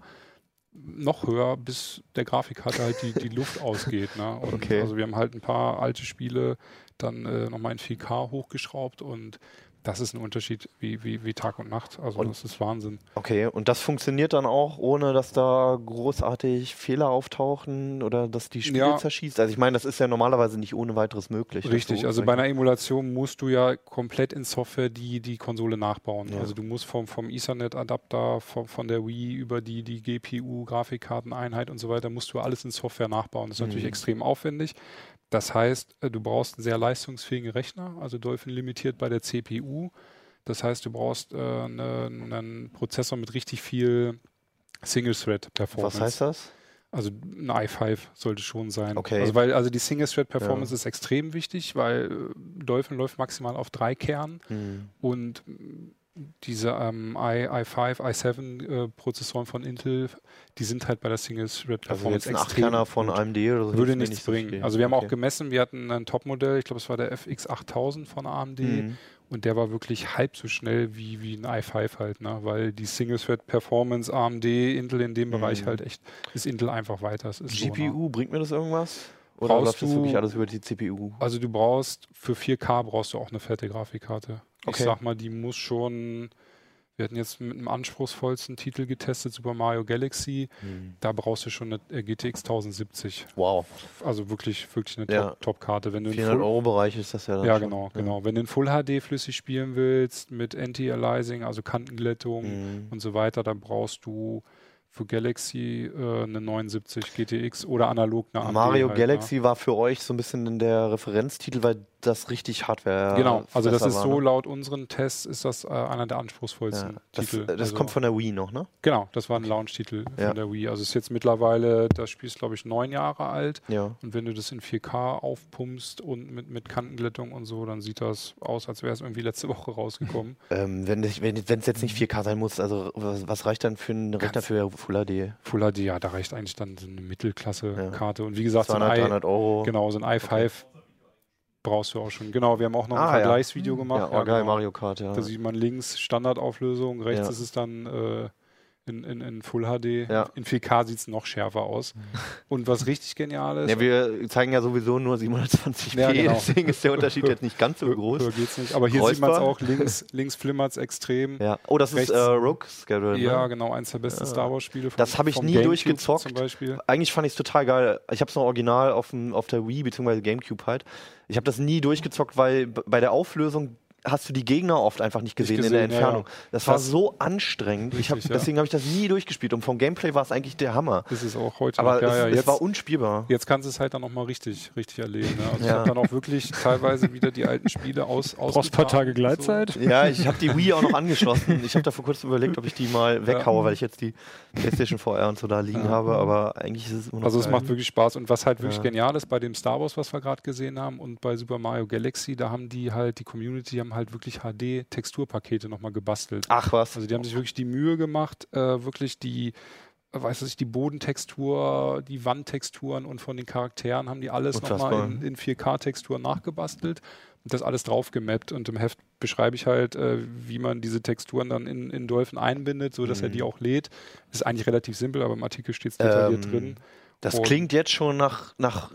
noch höher, bis der Grafikkarte halt die, die Luft ausgeht. Ne? okay. Also wir haben halt ein paar alte Spiele dann äh, nochmal in 4K hochgeschraubt und das ist ein Unterschied wie, wie, wie Tag und Nacht. Also und, das ist Wahnsinn. Okay, und das funktioniert dann auch, ohne dass da großartig Fehler auftauchen oder dass die Spiele ja. zerschießt? Also ich meine, das ist ja normalerweise nicht ohne weiteres möglich. Richtig, also bei einer Emulation musst du ja komplett in Software die, die Konsole nachbauen. Ja. Also du musst vom, vom Ethernet-Adapter, vom, von der Wii über die, die GPU, Grafikkarteneinheit und so weiter, musst du alles in Software nachbauen. Das ist mhm. natürlich extrem aufwendig. Das heißt, äh, du brauchst einen sehr leistungsfähigen Rechner, also Dolphin limitiert bei der CPU. Das heißt, du brauchst äh, eine, einen Prozessor mit richtig viel Single-Thread-Performance. Was heißt das? Also ein i5 sollte schon sein. Okay. Also weil also die Single-Thread-Performance ja. ist extrem wichtig, weil äh, Dolphin läuft maximal auf drei Kernen mhm. und diese ähm, i, i5, i7 äh, Prozessoren von Intel, die sind halt bei der Single Thread Performance also jetzt extrem. Ein von AMD oder so würde nichts bringen. So also wir haben okay. auch gemessen, wir hatten ein Topmodell, ich glaube es war der FX 8000 von AMD mhm. und der war wirklich halb so schnell wie, wie ein i5 halt, ne? weil die Single Thread Performance AMD, Intel in dem mhm. Bereich halt echt, ist Intel einfach weiter. GPU, so, ne? bringt mir das irgendwas? Oder brauchst läuft das wirklich alles über die CPU? Also du brauchst, für 4K brauchst du auch eine fette Grafikkarte. Okay. Ich sag mal, die muss schon. Wir hatten jetzt mit dem anspruchsvollsten Titel getestet, Super Mario Galaxy. Mhm. Da brauchst du schon eine äh, GTX 1070. Wow. Also wirklich, wirklich eine ja. Top-Karte. Top 400 Euro Bereich ist das ja dann Ja, schon. genau, genau. Wenn du in Full HD flüssig spielen willst, mit Anti-Aliasing, also Kantenglättung mhm. und so weiter, dann brauchst du für Galaxy äh, eine 79 GTX oder analog eine AMD Mario halt, Galaxy ja. war für euch so ein bisschen der Referenztitel, weil das richtig Hardware Genau, also das ist war, so ne? laut unseren Tests ist das äh, einer der anspruchsvollsten ja, das, Titel. Das also, kommt von der Wii noch, ne? Genau, das war ein Launch-Titel ja. von der Wii. Also ist jetzt mittlerweile, das Spiel ist glaube ich neun Jahre alt ja. und wenn du das in 4K aufpumpst und mit, mit Kantenglättung und so, dann sieht das aus, als wäre es irgendwie letzte Woche rausgekommen. ähm, wenn es wenn, jetzt nicht 4K sein muss, also was, was reicht dann für einen Rechner für Full HD? Full HD, ja, da reicht eigentlich dann so eine Mittelklasse-Karte und wie gesagt, 200, so ein i, Euro. Genau, so ein i5 okay brauchst du auch schon. Genau, wir haben auch noch ah, ein Vergleichsvideo ja. gemacht. Ja, oh, geil, genau. Mario Kart, ja. Da sieht man links Standardauflösung, rechts ja. ist es dann äh, in, in, in Full HD. Ja. In 4K sieht es noch schärfer aus. Und was richtig genial ist. Ja, wir zeigen ja sowieso nur 720p, ja, genau. deswegen ist der Unterschied jetzt nicht ganz so groß. Höher geht's nicht. Aber hier Kreuzbar. sieht man es auch, links, links flimmert es extrem. Ja. Oh, das Rechts, ist äh, Rogue Schedule. Ja, ne? genau, eins der besten. Star Wars-Spiele. Das habe ich nie Gamecube durchgezockt. Zum Beispiel. Eigentlich fand ich es total geil. Ich habe es noch original auf, dem, auf der Wii bzw. Gamecube halt. Ich habe das nie durchgezockt, weil bei der Auflösung hast du die Gegner oft einfach nicht gesehen, gesehen in der Entfernung. Ja, ja. Das war so anstrengend. Richtig, hab, deswegen habe ich das nie durchgespielt. Und vom Gameplay war es eigentlich der Hammer. Das ist auch heute. Aber ja, es, es, war unspielbar. Jetzt kannst du es halt dann nochmal richtig, richtig erleben. Ne? Also ich habe dann auch wirklich teilweise wieder die alten Spiele aus. aus Brauchst ein paar Tage Gleitzeit? So. Ja, ich habe die Wii auch noch angeschlossen. Ich habe da vor kurzem überlegt, ob ich die mal weghaue, weil ich jetzt die PlayStation VR und so da liegen habe. Aber eigentlich ist es immer noch Also es macht wirklich Spaß. Und was halt wirklich genial ist bei dem Star Wars, was wir gerade gesehen haben, und bei Super Mario Galaxy, da haben die halt, die Community haben halt wirklich HD texturpakete nochmal gebastelt. Ach was. Also die haben sich wirklich die Mühe gemacht, äh, wirklich die weiß ich, die Bodentextur, die Wandtexturen und von den Charakteren haben die alles nochmal in, in 4K-Texturen nachgebastelt und das alles drauf gemappt. Und im Heft beschreibe ich halt, äh, wie man diese Texturen dann in, in Dolphin einbindet, sodass mhm. er die auch lädt. Ist eigentlich relativ simpel, aber im Artikel steht es detailliert ähm, drin. Das und klingt jetzt schon nach, nach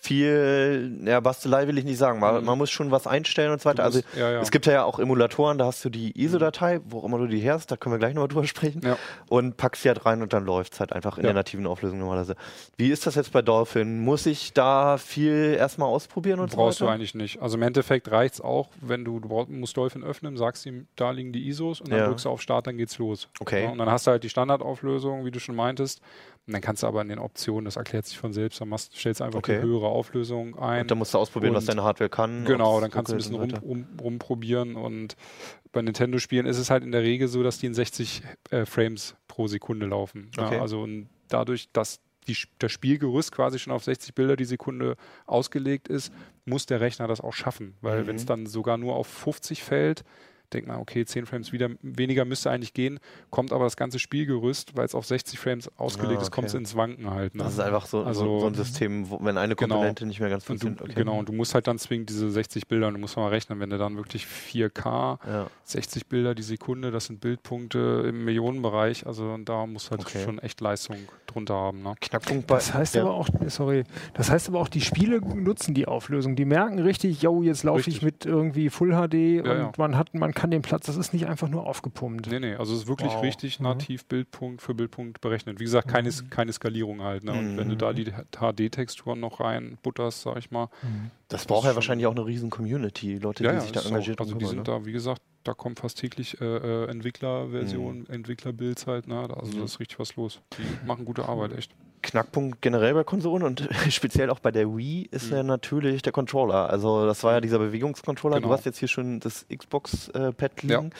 viel, ja, Bastelei will ich nicht sagen. Man, mhm. man muss schon was einstellen und so weiter. also ja, ja. es gibt ja auch Emulatoren, da hast du die ISO-Datei, wo immer du die her hast, da können wir gleich nochmal drüber sprechen. Ja. Und packst sie halt rein und dann läuft es halt einfach in der nativen Auflösung normalerweise. Wie ist das jetzt bei Dolphin? Muss ich da viel erstmal ausprobieren und Brauchst so weiter? du eigentlich nicht. Also im Endeffekt reicht es auch, wenn du, du brauch, musst Dolphin öffnen, sagst ihm, da liegen die ISOs und dann drückst du auf Start, dann geht's los. Okay. und dann hast du halt die Standardauflösung, wie du schon meintest. Und dann kannst du aber in den Optionen, das erklärt sich von selbst, dann machst, stellst du einfach okay. die höhere Auflösung ein. Und dann musst du ausprobieren, was deine Hardware kann. Genau, dann kannst du ein bisschen rum, rum, rumprobieren. Und bei Nintendo-Spielen ist es halt in der Regel so, dass die in 60 äh, Frames pro Sekunde laufen. Okay. Ja, also und dadurch, dass die, das Spielgerüst quasi schon auf 60 Bilder die Sekunde ausgelegt ist, muss der Rechner das auch schaffen. Weil mhm. wenn es dann sogar nur auf 50 fällt, denkt man, okay, 10 Frames wieder, weniger müsste eigentlich gehen, kommt aber das ganze Spielgerüst, weil es auf 60 Frames ausgelegt ja, okay. ist, kommt es ins Wanken halt. Ne? Das ist einfach so, also, so, ein System, wo, wenn eine genau. Komponente genau. nicht mehr ganz funktioniert. Okay. Genau, und du musst halt dann zwingend diese 60 Bilder, du musst mal rechnen, wenn du dann wirklich 4K, ja. 60 Bilder die Sekunde, das sind Bildpunkte im Millionenbereich, also da muss halt okay. schon echt Leistung drunter haben. Ne? Knackpunkt bei. Das heißt ja. aber auch, sorry, das heißt aber auch, die Spiele nutzen die Auflösung. Die merken richtig, yo, jetzt laufe ich mit irgendwie Full HD und man hat, man kann den Platz, das ist nicht einfach nur aufgepumpt. Nee, nee, also es ist wirklich wow. richtig mhm. nativ Bildpunkt für Bildpunkt berechnet. Wie gesagt, keine, mhm. keine Skalierung halt. Ne? Und mhm. wenn du da die HD-Texturen noch rein butterst, sag ich mal. Mhm. Das, das braucht ja wahrscheinlich auch eine riesen Community, Leute, ja, die sich da engagiert haben. Also die sind ne? da, wie gesagt, da kommen fast täglich äh, äh Entwicklerversionen, mhm. Entwicklerbuilds halt. Ne? Also da ist richtig was los. Die machen gute Arbeit, echt. Knackpunkt generell bei Konsolen und speziell auch bei der Wii ist mhm. ja natürlich der Controller. Also das war ja dieser Bewegungscontroller. Genau. Du hast jetzt hier schon das Xbox-Pad liegen.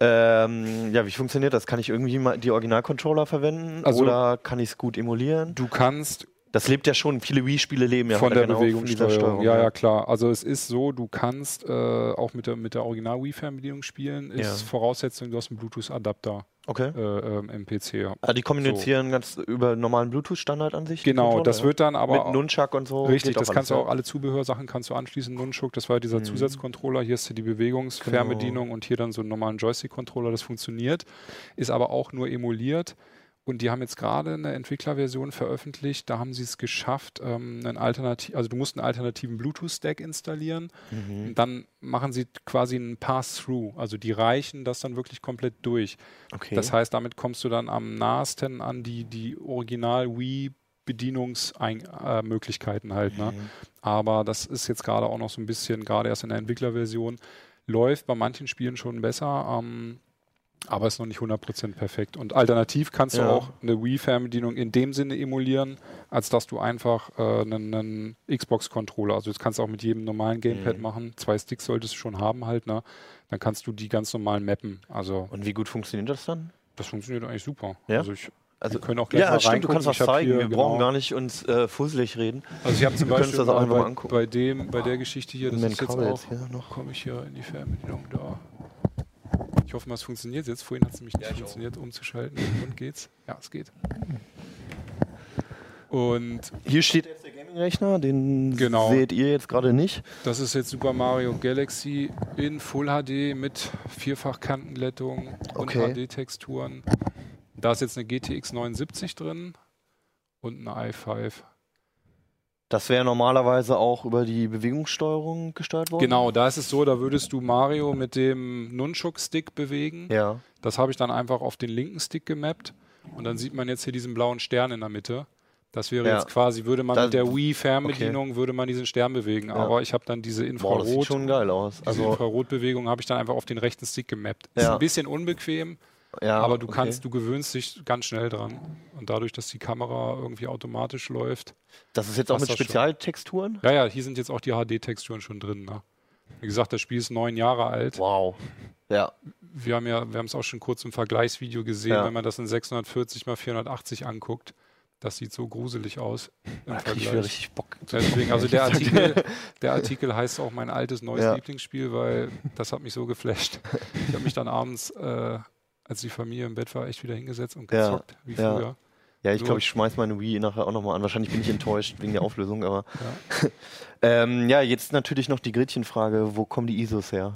Ja. Ähm, ja, wie funktioniert das? Kann ich irgendwie mal die Original-Controller verwenden also, oder kann ich es gut emulieren? Du kannst das lebt ja schon, viele Wii-Spiele leben ja von der genau Bewegungssteuerung. Ja, ja, klar. Also es ist so, du kannst äh, auch mit der, mit der Original-Wii-Fernbedienung spielen. Ist ja. Voraussetzung, du hast einen Bluetooth-Adapter. Okay. Äh, ähm, im PC, ja. Ah, die kommunizieren so. ganz über normalen Bluetooth-Standard an sich? Genau, das wird dann aber. Mit Nunchuck und so. Richtig, das kannst du auch, alle Zubehörsachen kannst du anschließen. Nunchuck, das war dieser mhm. Zusatzcontroller. Hier ist die Bewegungsfernbedienung genau. und hier dann so einen normalen Joystick-Controller. Das funktioniert. Ist aber auch nur emuliert. Und die haben jetzt gerade eine Entwicklerversion veröffentlicht, da haben sie es geschafft, ähm, einen Alternativ also du musst einen alternativen Bluetooth-Stack installieren. Mhm. Dann machen sie quasi einen Pass-Through, also die reichen das dann wirklich komplett durch. Okay. Das heißt, damit kommst du dann am nahesten an die, die Original Wii Bedienungsmöglichkeiten äh, halt. Ne? Mhm. Aber das ist jetzt gerade auch noch so ein bisschen, gerade erst in der Entwicklerversion, läuft bei manchen Spielen schon besser. Ähm, aber ist noch nicht 100% perfekt. Und alternativ kannst ja. du auch eine Wii-Fernbedienung in dem Sinne emulieren, als dass du einfach äh, einen, einen Xbox-Controller, also das kannst du auch mit jedem normalen Gamepad mhm. machen. Zwei Sticks solltest du schon haben halt, ne? Dann kannst du die ganz normal mappen. Also Und wie gut funktioniert das dann? Das funktioniert eigentlich super. Ja? Also ich also wir können auch gleich ja, mal stimmt, du kannst was zeigen. Hier, wir genau. brauchen gar nicht uns äh, fusselig reden. Also ich habe zum Beispiel das auch bei, bei, dem, bei der Geschichte hier, das ist jetzt auch, komme ich hier in die Fernbedienung da. Ich hoffe mal, es funktioniert jetzt. Vorhin hat es nämlich nicht ja, funktioniert, auch. umzuschalten. Und geht's? Ja, es geht. Und hier steht jetzt der Gaming-Rechner, den genau. seht ihr jetzt gerade nicht. Das ist jetzt Super Mario Galaxy in Full HD mit vierfach Kantenglättung und okay. HD-Texturen. Da ist jetzt eine GTX 79 drin und eine i5. Das wäre normalerweise auch über die Bewegungssteuerung gesteuert worden? Genau, da ist es so, da würdest du Mario mit dem Nunchuk-Stick bewegen. Ja. Das habe ich dann einfach auf den linken Stick gemappt. Und dann sieht man jetzt hier diesen blauen Stern in der Mitte. Das wäre ja. jetzt quasi, würde man das, mit der Wii-Fernbedienung, okay. würde man diesen Stern bewegen. Ja. Aber ich habe dann diese Infrarot, Boah, das sieht schon geil aus. Also diese Infrarotbewegung habe ich dann einfach auf den rechten Stick gemappt. Ja. Ist ein bisschen unbequem, ja, aber du okay. kannst, du gewöhnst dich ganz schnell dran. Und dadurch, dass die Kamera irgendwie automatisch läuft. Das ist jetzt auch mit Spezialtexturen? Ja, ja, hier sind jetzt auch die HD-Texturen schon drin. Ne? Wie gesagt, das Spiel ist neun Jahre alt. Wow. Ja. Wir haben ja, wir haben es auch schon kurz im Vergleichsvideo gesehen, ja. wenn man das in 640 x 480 anguckt. Das sieht so gruselig aus. Im da Vergleich. Ich richtig Bock. Deswegen, also der Artikel, der Artikel heißt auch mein altes neues ja. Lieblingsspiel, weil das hat mich so geflasht. Ich habe mich dann abends äh, als die Familie im Bett war, echt wieder hingesetzt und gezockt, ja, wie früher. Ja, ich glaube, ich schmeiß meine Wii nachher auch nochmal an. Wahrscheinlich bin ich enttäuscht wegen der Auflösung, aber. Ja. ähm, ja, jetzt natürlich noch die Gretchenfrage: Wo kommen die ISOs her?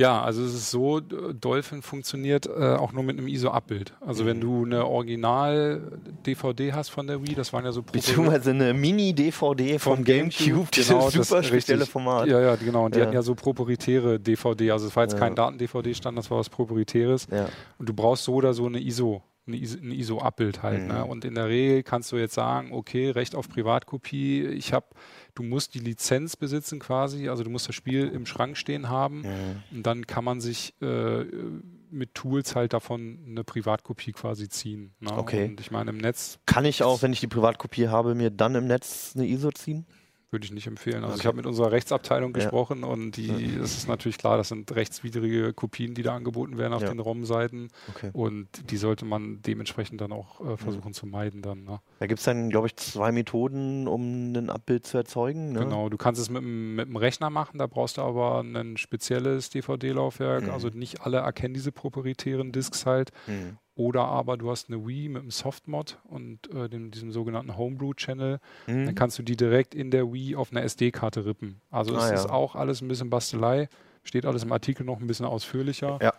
Ja, also es ist so, Dolphin funktioniert äh, auch nur mit einem ISO-Abbild. Also mhm. wenn du eine Original-DVD hast von der Wii, das waren ja so Beziehungsweise eine Mini-DVD vom, vom Gamecube, genau, dieses super spezielle Format. Ja, ja, genau. Und die ja. hatten ja so proprietäre DVD. Also es war jetzt ja. kein Daten-DVD-Stand, das war was proprietäres. Ja. Und du brauchst so oder so eine ISO ein ISO-Abbild halt. Ne? Mhm. Ne? Und in der Regel kannst du jetzt sagen, okay, Recht auf Privatkopie, ich habe, du musst die Lizenz besitzen quasi, also du musst das Spiel im Schrank stehen haben mhm. und dann kann man sich äh, mit Tools halt davon eine Privatkopie quasi ziehen. Ne? Okay. Und ich meine im Netz. Kann ich auch, wenn ich die Privatkopie habe, mir dann im Netz eine ISO ziehen? Würde ich nicht empfehlen. Also okay. ich habe mit unserer Rechtsabteilung ja. gesprochen und die, ja. es ist natürlich klar, das sind rechtswidrige Kopien, die da angeboten werden auf ja. den ROM-Seiten. Okay. Und die sollte man dementsprechend dann auch äh, versuchen zu meiden dann. Ne? Da gibt es dann, glaube ich, zwei Methoden, um ein Abbild zu erzeugen. Ne? Genau, du kannst es mit, dem Rechner machen, da brauchst du aber ein spezielles DVD-Laufwerk. Mhm. Also nicht alle erkennen diese proprietären Disks halt. Mhm. Oder aber du hast eine Wii mit einem Softmod und äh, dem, diesem sogenannten Homebrew-Channel. Mhm. Dann kannst du die direkt in der Wii auf einer SD-Karte rippen. Also ah, es ja. ist auch alles ein bisschen Bastelei. Steht alles im Artikel noch ein bisschen ausführlicher. Ja.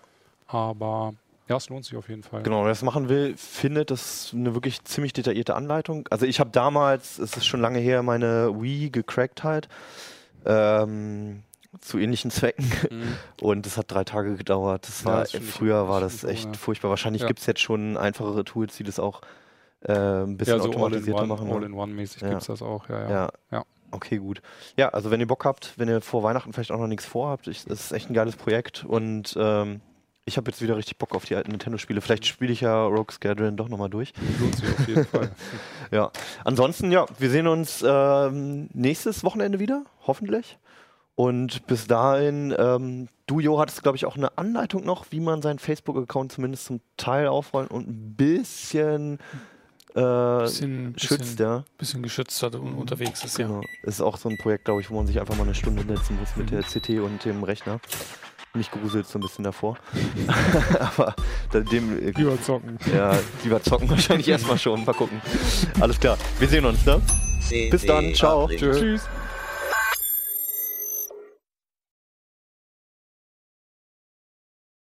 Aber ja, es lohnt sich auf jeden Fall. Genau, wer das machen will, findet das eine wirklich ziemlich detaillierte Anleitung. Also ich habe damals, es ist schon lange her, meine Wii gecrackt halt. Ähm, zu ähnlichen Zwecken. Mhm. Und es hat drei Tage gedauert. Das war, das früher war das echt so, furchtbar. Wahrscheinlich ja. gibt es jetzt schon einfachere Tools, die das auch äh, ein bisschen ja, so automatisierter all one, machen. All-in-One-mäßig ja. gibt es das auch, ja, ja. ja. Okay, gut. Ja, also wenn ihr Bock habt, wenn ihr vor Weihnachten vielleicht auch noch nichts vorhabt, ich, das ist echt ein geiles Projekt und ähm, ich habe jetzt wieder richtig Bock auf die alten Nintendo-Spiele. Vielleicht spiele ich ja Rogue Squadron doch nochmal durch. Lohnt sich auf jeden Fall. ja. Ansonsten, ja, wir sehen uns ähm, nächstes Wochenende wieder, hoffentlich. Und bis dahin, ähm, du, Jo, hattest, glaube ich, auch eine Anleitung noch, wie man seinen Facebook-Account zumindest zum Teil aufräumt und ein bisschen, äh, bisschen schützt, bisschen, ja. bisschen geschützt hat und unterwegs ist, genau. ja. Ist auch so ein Projekt, glaube ich, wo man sich einfach mal eine Stunde setzen muss mit der CT und dem Rechner. Mich gruselt so ein bisschen davor. Aber dem. Äh, lieber zocken. Ja, lieber zocken wahrscheinlich erstmal schon. Mal gucken. Alles klar. Wir sehen uns, ne? Bis dann. Ciao. Tschüss.